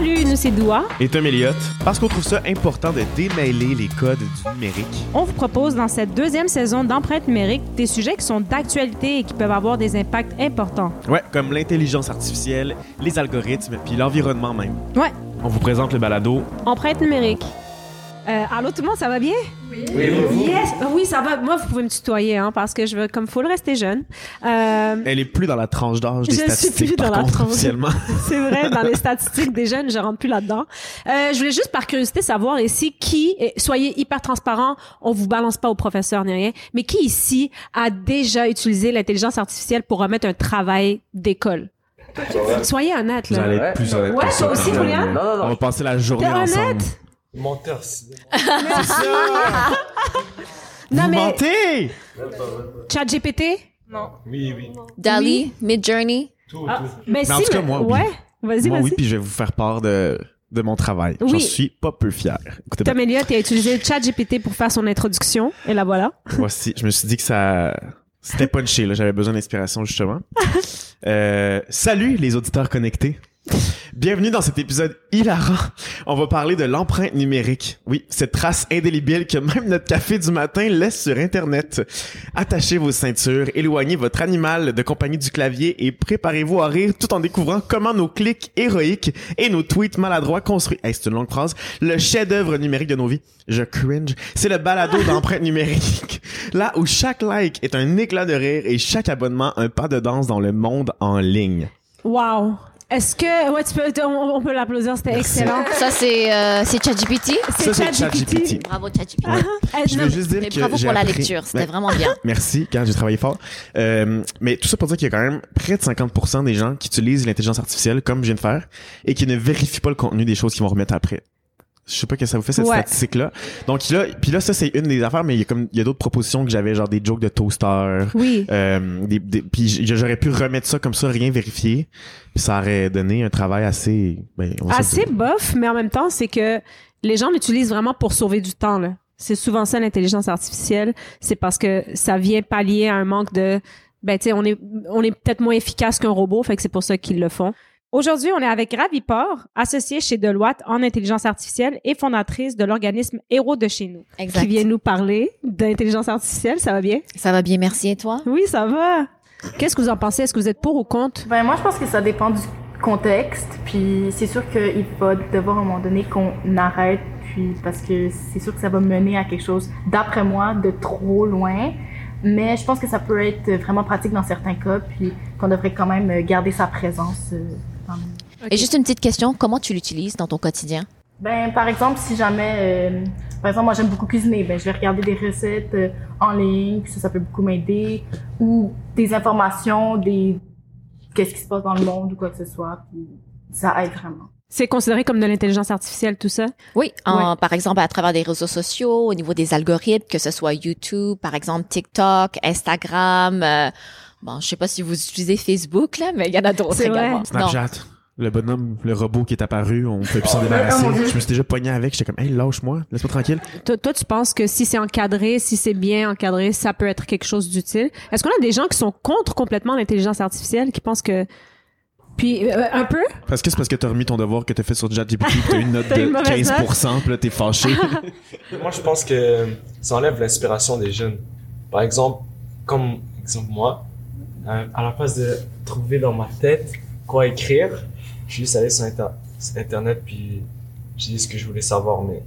Salut, nous c'est Doua. Et Tom Elliott, parce qu'on trouve ça important de démêler les codes du numérique. On vous propose dans cette deuxième saison d'empreinte numérique des sujets qui sont d'actualité et qui peuvent avoir des impacts importants. Ouais, comme l'intelligence artificielle, les algorithmes, puis l'environnement même. Ouais, On vous présente le balado. empreinte numérique. Euh, allô tout le monde, ça va bien? Oui. Yes! Ah Oui, ça va. Moi, vous pouvez me tutoyer, hein, parce que je veux, comme faut le rester jeune. Euh, Elle est plus dans la tranche d'âge des Je suis statistiques, plus par dans la tranche. officiellement. C'est vrai, dans les statistiques des jeunes, je rentre plus là-dedans. Euh, je voulais juste par curiosité savoir ici qui, soyez hyper transparent, on vous balance pas au professeur ni rien, mais qui ici a déjà utilisé l'intelligence artificielle pour remettre un travail d'école? Soyez honnête, Vous là. allez être plus honnête Ouais, toi aussi. Julian? Non, non, On va passer la journée ensemble. honnête? Menteur, c'est... Non, Vous mais mentez! chat GPT? Oui, oui. Dali, Midjourney? Tout, Ah, tout. Mais Mais en si, tout cas, mais- moi, oui. ouais. Vas-y, Moi, vas-y. oui, puis je vais vous faire part de, de mon travail. J'en Oui. suis pas peu fier. Écoutez. Tom Elliott a utilisé ChatGPT pour faire son introduction. Et la voilà. Voici, je me suis dit que ça c'était punché là, j'avais besoin d'inspiration justement. Euh, salut les auditeurs connectés. Bienvenue dans cet épisode hilarant. On va parler de l'empreinte numérique. Oui, cette trace indélébile que même notre café du matin laisse sur Internet. Attachez vos ceintures, éloignez votre animal de compagnie du clavier et préparez-vous à rire tout en découvrant comment nos clics héroïques et nos tweets maladroits construits. Hey, c'est une longue phrase. Le chef-d'œuvre numérique de nos vies. Je cringe. C'est le balado d'empreinte numérique. Là où chaque like est un éclat de rire et chaque abonnement un pas de danse dans le monde en ligne. Wow. Est-ce que, ouais, tu peux, on, on peut l'applaudir, c'était excellent. Ça, c'est euh, c'est ChatGPT. Ça, c'est ChatGPT. Bravo, ChatGPT. Eh, Je veux juste dire Mais que bravo pour la appris- lecture. C'était Ben, vraiment bien. Merci, quand j'ai travaillé fort. Euh, mais tout ça pour dire qu'il y a quand même près de 50% des gens qui utilisent l'intelligence artificielle, comme je viens de faire, et qui ne vérifient pas le contenu des choses qu'ils vont remettre après. Je sais pas que ça vous fait cette Ouais. statistique-là. Donc là, puis là, ça c'est une des affaires, mais il y a comme il y a d'autres propositions que j'avais, genre des jokes de toaster. Oui. Euh, des, des- puis j'aurais pu remettre ça comme ça, rien vérifié. Puis ça aurait donné un travail assez, ben, Assez bof, mais en même temps, c'est que les gens l'utilisent vraiment pour sauver du temps, là. C'est souvent ça, l'intelligence artificielle. C'est parce que ça vient pallier à un manque de, ben, tu sais, on est, on est peut-être moins efficace qu'un robot, fait que c'est pour ça qu'ils le font. Aujourd'hui, on est avec Ravi Por, associée chez Deloitte en intelligence artificielle et fondatrice de l'organisme Héros de chez nous, Exact. qui vient nous parler d'intelligence artificielle. Ça va bien? Ça va bien, merci. Et toi? Oui, ça va. Qu'est-ce que vous en pensez? Est-ce que vous êtes pour ou contre? Ben moi je pense que ça dépend du contexte, puis c'est sûr qu'il va devoir à un moment donné qu'on arrête, puis parce que c'est sûr que ça va mener à quelque chose, d'après moi, de trop loin. Mais je pense que ça peut être vraiment pratique dans certains cas, puis qu'on devrait quand même garder sa présence. Quand même. Et juste une petite question. Comment tu l'utilises dans ton quotidien? Ben, par exemple, si jamais, euh, par exemple, moi j'aime beaucoup cuisiner, ben je vais regarder des recettes euh, en ligne, puis ça, ça peut beaucoup m'aider, ou des informations, des qu'est-ce qui se passe dans le monde ou quoi que ce soit, puis ça aide vraiment. C'est considéré comme de l'intelligence artificielle, tout ça? Oui, en, par exemple, à travers des réseaux sociaux, au niveau des algorithmes, que ce soit YouTube, par exemple, TikTok, Instagram. euh, bon, je sais pas si vous utilisez Facebook, là, mais il y en a d'autres C'est vrai. également. Non. Snapchat. Le bonhomme, le robot qui est apparu, on peut plus s'en débarrasser. oh Dieu. je me suis déjà pogné avec, j'étais comme, hey, lâche-moi, laisse-moi tranquille. Toi, toi, tu penses que si c'est encadré, si c'est bien encadré, ça peut être quelque chose d'utile? Est-ce qu'on a des gens qui sont contre complètement l'intelligence artificielle, qui pensent que... Puis, euh, un peu? Parce que c'est parce que t'as remis ton devoir que t'as fait sur ChatGPT t'as eu une note de mauvaise 15%, pis là t'es fâché. Moi, je pense que ça enlève l'inspiration des jeunes. Par exemple, comme exemple moi, euh, à la place de trouver dans ma tête quoi écrire, je suis juste allé sur, Inter- Internet puis j'ai dit ce que je voulais savoir. Mais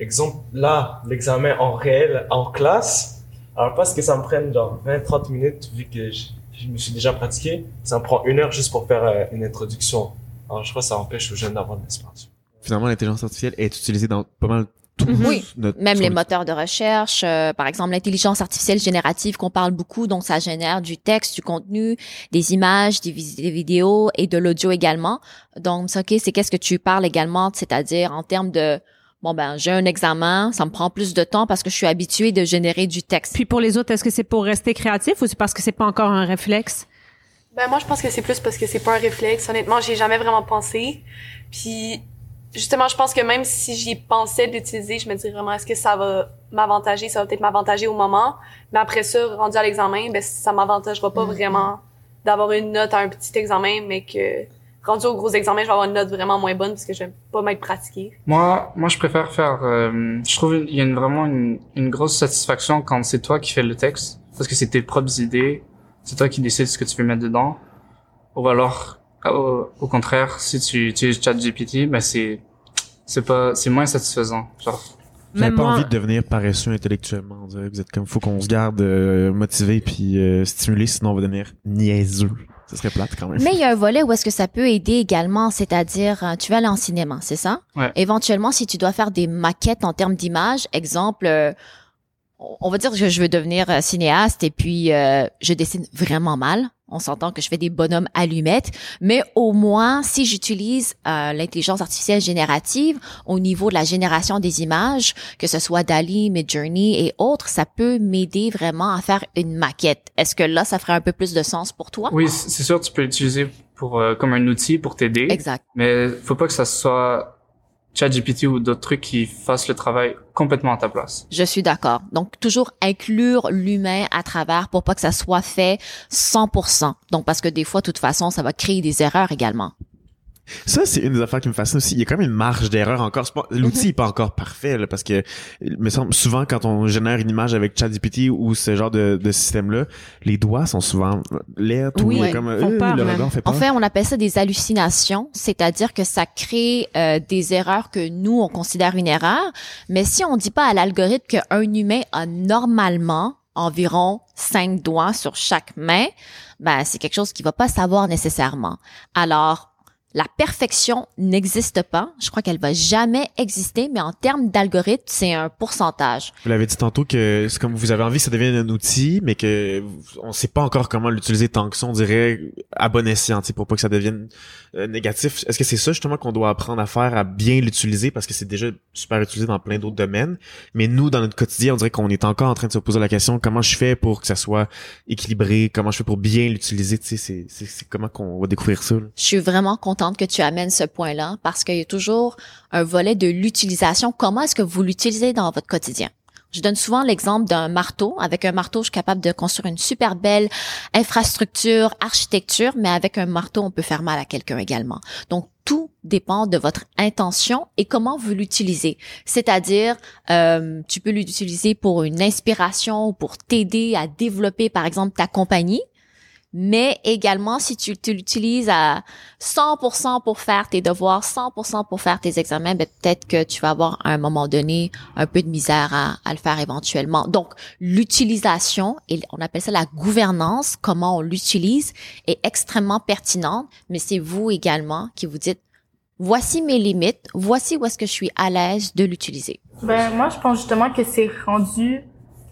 exemple, là, l'examen en réel, en classe, alors parce que ça me prenne genre 20-30 minutes vu que je, me suis déjà pratiqué, ça me prend une heure juste pour faire euh, une introduction. Alors je crois que ça empêche aux jeunes d'avoir de l'inspiration. Finalement, l'intelligence artificielle est utilisée dans pas mal Mhm. Oui, notre... Même les le- moteurs de recherche, euh, par exemple l'intelligence artificielle générative qu'on parle beaucoup, donc ça génère du texte, du contenu, des images, des, vis- des vidéos et de l'audio également. Donc, ok, c'est qu'est-ce que tu parles également, c'est-à-dire en termes de bon ben j'ai un examen, ça me prend plus de temps parce que je suis habituée de générer du texte. Puis pour les autres, est-ce que c'est pour rester créatif ou c'est parce que c'est pas encore un réflexe? Ben moi je pense que c'est plus parce que c'est pas un réflexe. Honnêtement, j'y ai jamais vraiment pensé. Puis justement, je pense que même si j'y pensais d'utiliser, je me dis vraiment est-ce que ça va m'avantager, ça va peut-être m'avantager au moment, mais après ça, rendu à l'examen, ben ça m'avantagera pas vraiment d'avoir une note à un petit examen, mais que rendu au gros examen, je vais avoir une note vraiment moins bonne parce que je vais pas m'être pratiquée. Moi, moi, je préfère faire. euh, je trouve il y a une- vraiment une, une grosse satisfaction quand c'est toi qui fais le texte, parce que c'est tes propres idées, c'est toi qui décides ce que tu veux mettre dedans. Ou alors, au, au contraire, si tu utilises ChatGPT, ben c'est c'est pas c'est moins satisfaisant. Genre, Vous avez Même pas moi- envie de devenir paresseux intellectuellement. On dirait que vous êtes comme, faut qu'on se garde euh, motivé puis euh, stimulé, sinon on va devenir niaiseux. Ça serait plate quand même. Mais il y a un volet où est-ce que ça peut aider également, c'est-à-dire euh, tu vas aller en cinéma, c'est ça? Ouais. Éventuellement, si tu dois faire des maquettes en termes d'image, exemple, euh, on va dire que je veux devenir cinéaste et puis euh, je dessine vraiment mal. On s'entend que je fais des bonhommes allumettes, mais au moins si j'utilise euh, l'intelligence artificielle générative au niveau de la génération des images, que ce soit Dali, Midjourney et autres, ça peut m'aider vraiment à faire une maquette. Est-ce que là, ça ferait un peu plus de sens pour toi? Oui, c'est sûr, tu peux l'utiliser pour euh, comme un outil pour t'aider, Exact. mais faut pas que ça soit ChatGPT ou d'autres trucs qui fassent le travail complètement à ta place. Je suis d'accord. Donc, toujours inclure l'humain à travers pour pas que ça soit fait 100%. Donc, parce que des fois, de toute façon, ça va créer des erreurs également. Ça, c'est une des affaires qui me fascine aussi. Il y a quand même une marge d'erreur encore. L'outil est pas encore parfait, là, parce que, il me semble, souvent, quand on génère une image avec ChatGPT ou ce genre de, de système-là, les doigts sont souvent laids ou Oui, comme, font euh, peur, le même. regard fait En peur. fait, on appelle ça des hallucinations, c'est-à-dire que ça crée euh, des erreurs que nous, on considère une erreur. Mais si on dit pas à l'algorithme qu'un humain a normalement environ cinq doigts sur chaque main, ben, c'est quelque chose qu'il va pas savoir nécessairement. Alors, la perfection n'existe pas. Je crois qu'elle va jamais exister, mais en termes d'algorithme, c'est un pourcentage. Vous l'avez dit tantôt que c'est comme vous avez envie que ça devienne un outil, mais que on sait pas encore comment l'utiliser tant que ça, on dirait à bon escient, tu sais, pour pas que ça devienne euh, négatif. Est-ce que c'est ça justement qu'on doit apprendre à faire, à bien l'utiliser? Parce que c'est déjà super utilisé dans plein d'autres domaines, mais nous dans notre quotidien, on dirait qu'on est encore en train de se poser la question comment je fais pour que ça soit équilibré, comment je fais pour bien l'utiliser, tu sais, c'est comment qu'on va découvrir ça. là? Je suis vraiment contente que tu amènes ce point-là parce qu'il y a toujours un volet de l'utilisation. Comment est-ce que vous l'utilisez dans votre quotidien? Je donne souvent l'exemple d'un marteau. Avec un marteau, je suis capable de construire une super belle infrastructure, architecture, mais avec un marteau, on peut faire mal à quelqu'un également. Donc, tout dépend de votre intention et comment vous l'utilisez. C'est-à-dire, euh, tu peux l'utiliser pour une inspiration ou pour t'aider à développer, par exemple, ta compagnie. Mais également, si tu, l'utilises à 100% pour faire tes devoirs, 100% pour faire tes examens, ben peut-être que tu vas avoir à un moment donné un peu de misère à, à le faire éventuellement. Donc, l'utilisation, et on appelle ça la gouvernance, comment on l'utilise, est extrêmement pertinente, mais c'est vous également qui vous dites, voici mes limites, voici où est-ce que je suis à l'aise de l'utiliser. Ben, moi, je pense justement que c'est rendu,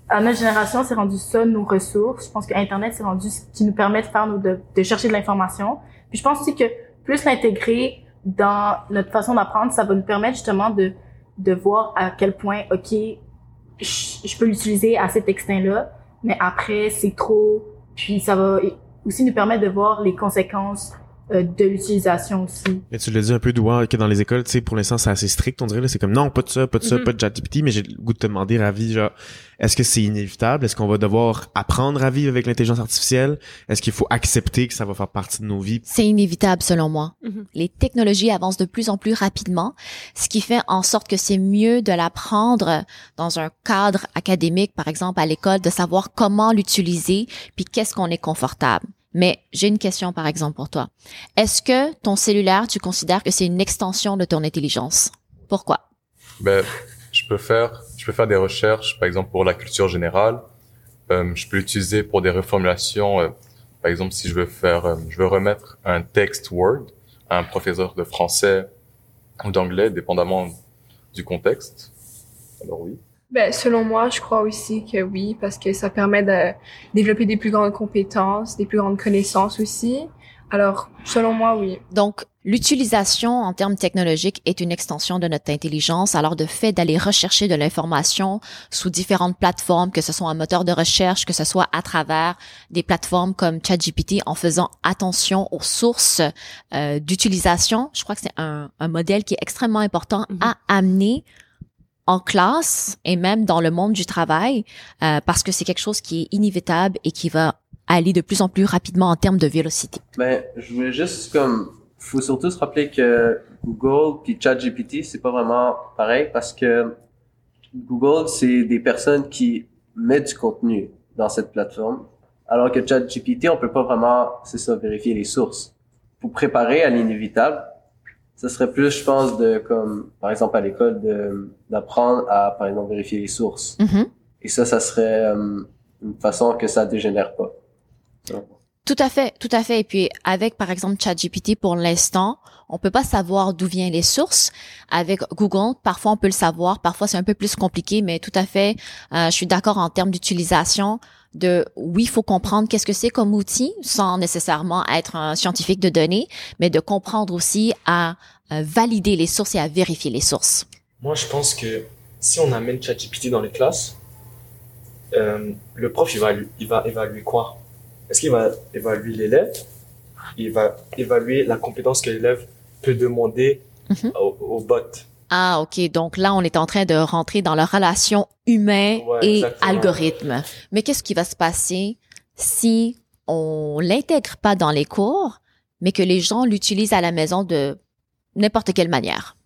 à notre génération, c'est rendu ça, nos ressources. Je pense que Internet, c'est rendu ce qui nous permet de faire de chercher de l'information. Puis je pense aussi que plus l'intégrer dans notre façon d'apprendre, ça va nous permettre justement de, de voir à quel point, OK, je, je peux l'utiliser à cet extent-là, mais après, c'est trop. Puis ça va aussi nous permettre de voir les conséquences euh, de l'utilisation aussi. Mais tu l'as dit un peu doigt que dans les écoles, tu sais, pour l'instant, c'est assez strict, on dirait, là. C'est comme, non, pas de ça, pas de ça, Mhm. pas de ChatGPT, mais j'ai le goût de te demander, Ravi, genre, est-ce que c'est inévitable? Est-ce qu'on va devoir apprendre à vivre avec l'intelligence artificielle? Est-ce qu'il faut accepter que ça va faire partie de nos vies? C'est inévitable selon moi. Mhm. Les technologies avancent de plus en plus rapidement, ce qui fait en sorte que c'est mieux de l'apprendre dans un cadre académique, par exemple à l'école, de savoir comment l'utiliser, puis qu'est-ce qu'on est confortable. Mais j'ai une question par exemple pour toi. Est-ce que ton cellulaire, tu considères que c'est une extension de ton intelligence? Pourquoi? Ben, je peux faire, je peux faire des recherches, par exemple pour la culture générale. Euh, je peux l'utiliser pour des reformulations. euh, par exemple, si je veux faire, euh, je veux remettre un texte Word à un professeur de français ou d'anglais, dépendamment du contexte. Alors oui. Ben, selon moi, je crois aussi que oui, parce que ça permet de développer des plus grandes compétences, des plus grandes connaissances aussi. Alors, selon moi, oui. Donc, l'utilisation en termes technologiques est une extension de notre intelligence. Alors, de fait d'aller rechercher de l'information sous différentes plateformes, que ce soit un moteur de recherche, que ce soit à travers des plateformes comme ChatGPT, en faisant attention aux sources euh, d'utilisation, je crois que c'est un, un modèle qui est extrêmement important Mhm. à amener en classe et même dans le monde du travail, euh, parce que c'est quelque chose qui est inévitable et qui va aller de plus en plus rapidement en termes de vélocité. Ben, je voulais juste comme faut surtout se rappeler que Google puis ChatGPT, c'est pas vraiment pareil parce que Google, c'est des personnes qui mettent du contenu dans cette plateforme, alors que ChatGPT, on peut pas vraiment, c'est ça, vérifier les sources. Pour préparer à l'inévitable, ça serait plus, je pense, de comme, par exemple, à l'école, de d'apprendre à, par exemple, vérifier les sources. Mhm. Et ça, ça serait euh, une façon que ça dégénère pas. Tout à fait, tout à fait. Et puis avec par exemple ChatGPT pour l'instant, on peut pas savoir d'où viennent les sources. Avec Google, parfois on peut le savoir, parfois c'est un peu plus compliqué, mais tout à fait, euh, je suis d'accord en termes d'utilisation. De oui, il faut comprendre qu'est-ce que c'est comme outil, sans nécessairement être un scientifique de données, mais de comprendre aussi à euh, valider les sources et à vérifier les sources. Moi, je pense que si on amène ChatGPT dans les classes, euh, le prof, il va, il va évaluer quoi? Est-ce qu'il va évaluer l'élève? Il va évaluer la compétence que l'élève peut demander Mhm. au, au bot. Ah, ok. Donc là, on est en train de rentrer dans la relation humain Ouais, et exactement. algorithme. Mais qu'est-ce qui va se passer si on l'intègre pas dans les cours, mais que les gens l'utilisent à la maison de n'importe quelle manière?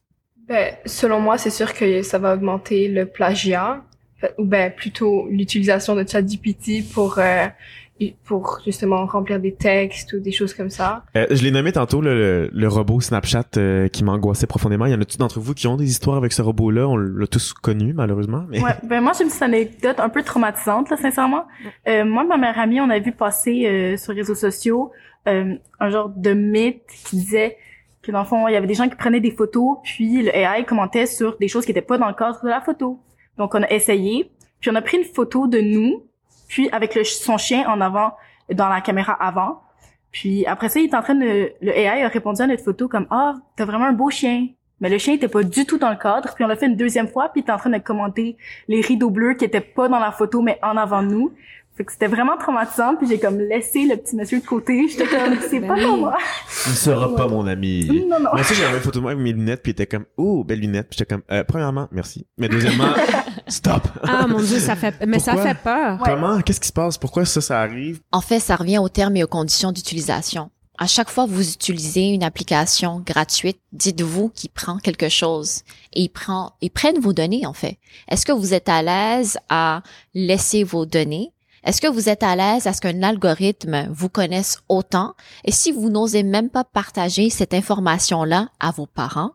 Ben, selon moi, c'est sûr que ça va augmenter le plagiat, ou ben plutôt l'utilisation de ChatGPT pour euh, pour justement remplir des textes ou des choses comme ça. Euh, je l'ai nommé tantôt, le, le robot Snapchat euh, qui m'angoissait profondément. Il y en a-tu d'entre vous qui ont des histoires avec ce robot-là? On l'a tous connu, malheureusement. Mais... Ouais, ben moi j'ai une petite anecdote un peu traumatisante là, sincèrement. Euh, moi, ma meilleure amie, on a vu passer euh, sur les réseaux sociaux euh, un genre de mythe qui disait que dans le fond, il y avait des gens qui prenaient des photos, puis le AI commentait sur des choses qui étaient pas dans le cadre de la photo. Donc on a essayé, puis on a pris une photo de nous, puis avec le, son chien en avant dans la caméra avant. Puis après ça, il est en train de le AI a répondu à notre photo comme ah, t'as vraiment un beau chien. Mais le chien était pas du tout dans le cadre. Puis on l'a fait une deuxième fois, puis il était en train de commenter les rideaux bleus qui étaient pas dans la photo, mais en avant de nous. Fait que c'était vraiment traumatisant, puis j'ai comme laissé le petit monsieur de côté. J'étais comme, c'est Ben pas pour moi. Il ne sera pas mon ami. Non, non. Moi aussi, j'avais une photo de moi avec mes lunettes, puis il était comme, oh, belle lunette. Puis j'étais comme, euh, premièrement, merci. Mais deuxièmement, stop. Ah mon dieu, ça fait mais ça fait peur. Comment? Qu'est-ce qui se passe? Pourquoi ça, ça arrive? En fait, ça revient aux termes et aux conditions d'utilisation. À chaque fois que vous utilisez une application gratuite, dites-vous qu'il prend quelque chose et il prend, ils prennent vos données, en fait. Est-ce que vous êtes à l'aise à laisser vos données? Est-ce que vous êtes à l'aise à ce qu'un algorithme vous connaisse autant? Et si vous n'osez même pas partager cette information-là à vos parents,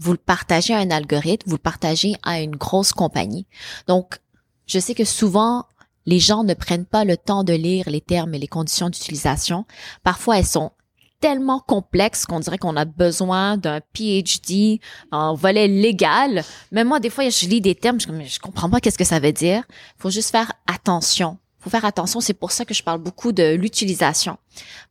vous le partagez à un algorithme, vous le partagez à une grosse compagnie. Donc, je sais que souvent, les gens ne prennent pas le temps de lire les termes et les conditions d'utilisation. Parfois, elles sont tellement complexes qu'on dirait qu'on a besoin d'un PhD en volet légal. Mais moi, des fois, je lis des termes, je, je comprends pas qu'est-ce que ça veut dire. faut juste faire attention. faut faire attention. C'est pour ça que je parle beaucoup de l'utilisation.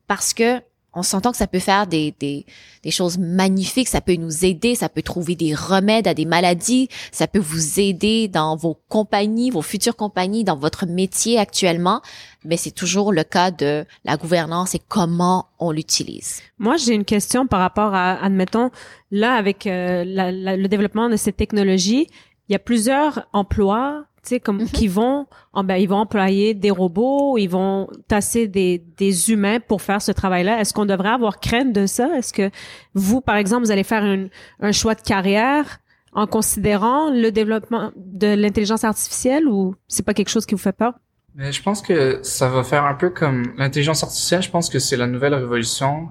Parce que on s'entend que ça peut faire des, des, des choses magnifiques, ça peut nous aider, ça peut trouver des remèdes à des maladies, ça peut vous aider dans vos compagnies, vos futures compagnies, dans votre métier actuellement, mais c'est toujours le cas de la gouvernance et comment on l'utilise. Moi, j'ai une question par rapport à, admettons, là, avec euh, le développement de ces technologies, il y a plusieurs emplois, tu sais, comme Mhm. qui vont, en- ben, ils vont employer des robots, ils vont tasser des, des humains pour faire ce travail-là. Est-ce qu'on devrait avoir crainte de ça? Est-ce que vous, par exemple, vous allez faire une- un choix de carrière en considérant le développement de l'intelligence artificielle ou c'est pas quelque chose qui vous fait peur? Mais je pense que ça va faire un peu comme l'intelligence artificielle. Je pense que c'est la nouvelle révolution,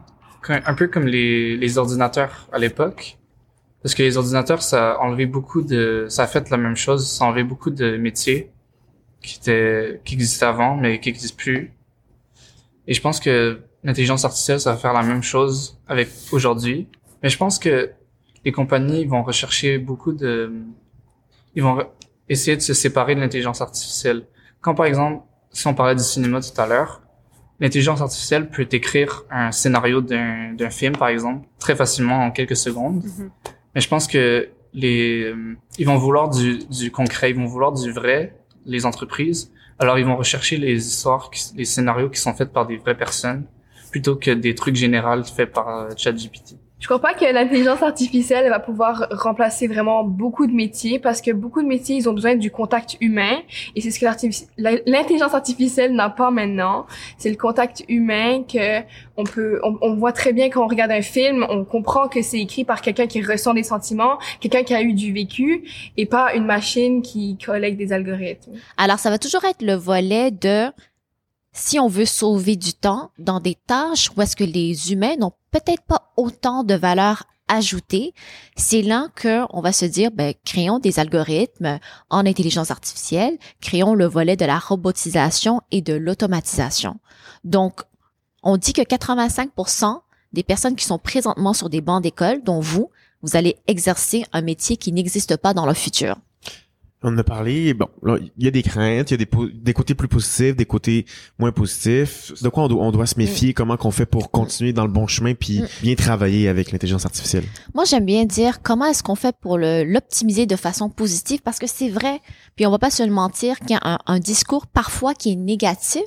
un peu comme les, les ordinateurs à l'époque. Parce que les ordinateurs, ça a enlevé beaucoup de, ça a fait la même chose, ça a enlevé beaucoup de métiers qui étaient, qui existaient avant, mais qui n'existent plus. Et je pense que l'intelligence artificielle, ça va faire la même chose avec aujourd'hui. Mais je pense que les compagnies vont rechercher beaucoup de, ils vont essayer de se séparer de l'intelligence artificielle. Quand par exemple, si on parlait du cinéma tout à l'heure, l'intelligence artificielle peut écrire un scénario d'un film, par exemple, très facilement en quelques secondes. Mais je pense que les, euh, ils vont vouloir du, du concret, ils vont vouloir du vrai, les entreprises. Alors ils vont rechercher les histoires, les scénarios qui sont faits par des vraies personnes, plutôt que des trucs généraux faits par euh, ChatGPT. Je crois pas que l'intelligence artificielle elle va pouvoir remplacer vraiment beaucoup de métiers parce que beaucoup de métiers, ils ont besoin du contact humain et c'est ce que l'intelligence artificielle n'a pas maintenant. C'est le contact humain que on peut, on voit très bien quand on regarde un film, on comprend que c'est écrit par quelqu'un qui ressent des sentiments, quelqu'un qui a eu du vécu et pas une machine qui collecte des algorithmes. Alors, ça va toujours être le volet de si on veut sauver du temps dans des tâches où est-ce que les humains n'ont peut-être pas autant de valeur ajoutée, c'est là que on va se dire, ben, créons des algorithmes en intelligence artificielle, créons le volet de la robotisation et de l'automatisation. Donc, on dit que 85% des personnes qui sont présentement sur des bancs d'école, dont vous, vous allez exercer un métier qui n'existe pas dans le futur. On en a parlé, bon, il y a des craintes, il y a des, des côtés plus positifs, des côtés moins positifs. De quoi on doit, on doit se méfier, comment qu'on fait pour continuer dans le bon chemin puis Mm. bien travailler avec l'intelligence artificielle? Moi, j'aime bien dire comment est-ce qu'on fait pour l'optimiser de façon positive parce que c'est vrai. Puis on va pas se le mentir qu'il y a un, un discours parfois qui est négatif,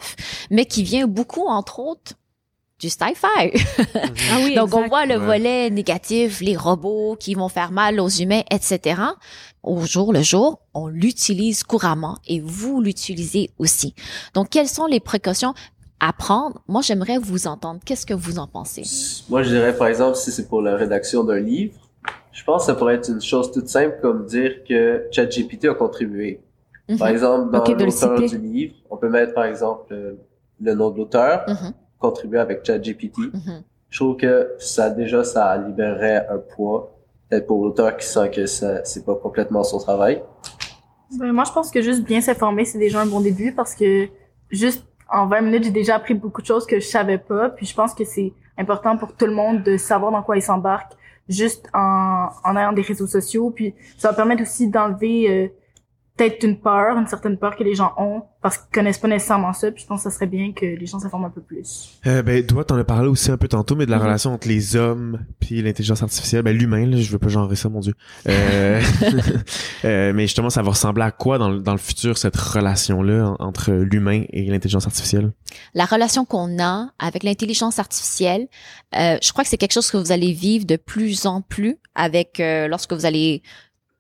mais qui vient beaucoup, entre autres, du sci-fi. Ah oui, Donc, on voit le Ouais. volet négatif, les robots qui vont faire mal aux humains, etc. Au jour le jour, on l'utilise couramment et vous l'utilisez aussi. Donc, quelles sont les précautions à prendre? Moi, j'aimerais vous entendre. Qu'est-ce que vous en pensez? Moi, je dirais, par exemple, si c'est pour la rédaction d'un livre, je pense que ça pourrait être une chose toute simple comme dire que ChatGPT a contribué. Par Mhm. exemple, dans Ok, de le l'auteur du livre, on peut mettre, par exemple, euh, le nom de l'auteur, Mhm. Contribuer avec ChatGPT. Mhm. Je trouve que ça, déjà, ça libérerait un poids, peut-être pour l'auteur qui sent que ça, c'est pas complètement son travail. Ben, moi, je pense que juste bien s'informer, c'est déjà un bon début parce que juste en 20 minutes, j'ai déjà appris beaucoup de choses que je savais pas. Puis je pense que c'est important pour tout le monde de savoir dans quoi il s'embarque juste en, en ayant des réseaux sociaux. Puis ça va permettre aussi d'enlever euh, peut-être une peur, une certaine peur que les gens ont parce qu'ils connaissent pas nécessairement ça. Puis je pense que ça serait bien que les gens s'informent un peu plus. Euh, ben, toi, t'en as parlé aussi un peu tantôt, mais de la Mhm. relation entre les hommes puis l'intelligence artificielle, ben, l'humain, là, je veux pas genrer ça, mon dieu. Euh, euh, mais justement, ça va ressembler à quoi dans, le- dans le futur, cette relation-là en- entre l'humain et l'intelligence artificielle? la relation qu'on a avec l'intelligence artificielle, euh, je crois que c'est quelque chose que vous allez vivre de plus en plus avec euh, lorsque vous allez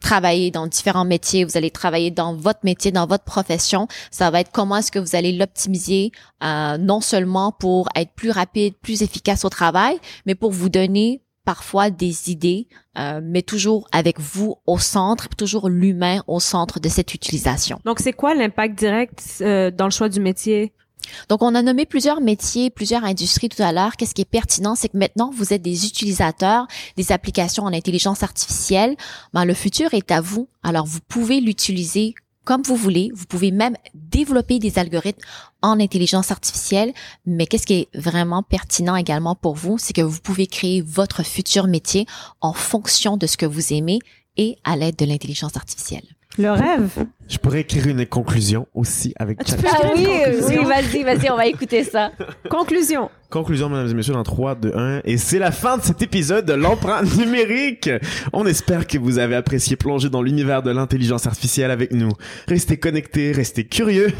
travailler dans différents métiers, vous allez travailler dans votre métier, dans votre profession. Ça va être comment est-ce que vous allez l'optimiser, euh, non seulement pour être plus rapide, plus efficace au travail, mais pour vous donner parfois des idées, euh, mais toujours avec vous au centre, toujours l'humain au centre de cette utilisation. Donc, c'est quoi l'impact direct euh, dans le choix du métier? Donc, on a nommé plusieurs métiers, plusieurs industries tout à l'heure. Qu'est-ce qui est pertinent, c'est que maintenant, vous êtes des utilisateurs des applications en intelligence artificielle. Ben, le futur est à vous. Alors, vous pouvez l'utiliser comme vous voulez. Vous pouvez même développer des algorithmes en intelligence artificielle. Mais qu'est-ce qui est vraiment pertinent également pour vous, c'est que vous pouvez créer votre futur métier en fonction de ce que vous aimez et à l'aide de l'intelligence artificielle. Le rêve. Je pourrais écrire une conclusion aussi avec Ah, Chat- écrire une conclusion? vas-y, vas-y, on va écouter ça. Conclusion. Conclusion, mesdames et messieurs, dans 3, 2, 1. Et c'est la fin de cet épisode de l'empreinte numérique. On espère que vous avez apprécié plonger dans l'univers de l'intelligence artificielle avec nous. Restez connectés, restez curieux.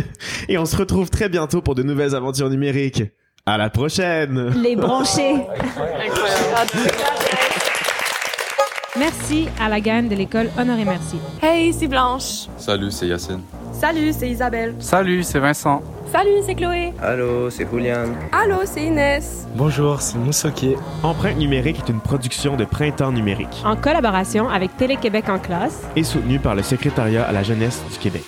Et on se retrouve très bientôt pour de nouvelles aventures numériques. À la prochaine! Les bronchés. Merci à la gang de l'école Honoré Merci. Hey, c'est Blanche. Salut, c'est Yacine. Salut, c'est Isabelle. Salut, c'est Vincent. Salut, c'est Chloé. Allô, c'est Julian. Allô, c'est Inès. Bonjour, c'est Moussoké. Empreinte numérique est une production de Printemps numérique En collaboration avec Télé-Québec en classe et soutenue par le Secrétariat à la jeunesse du Québec.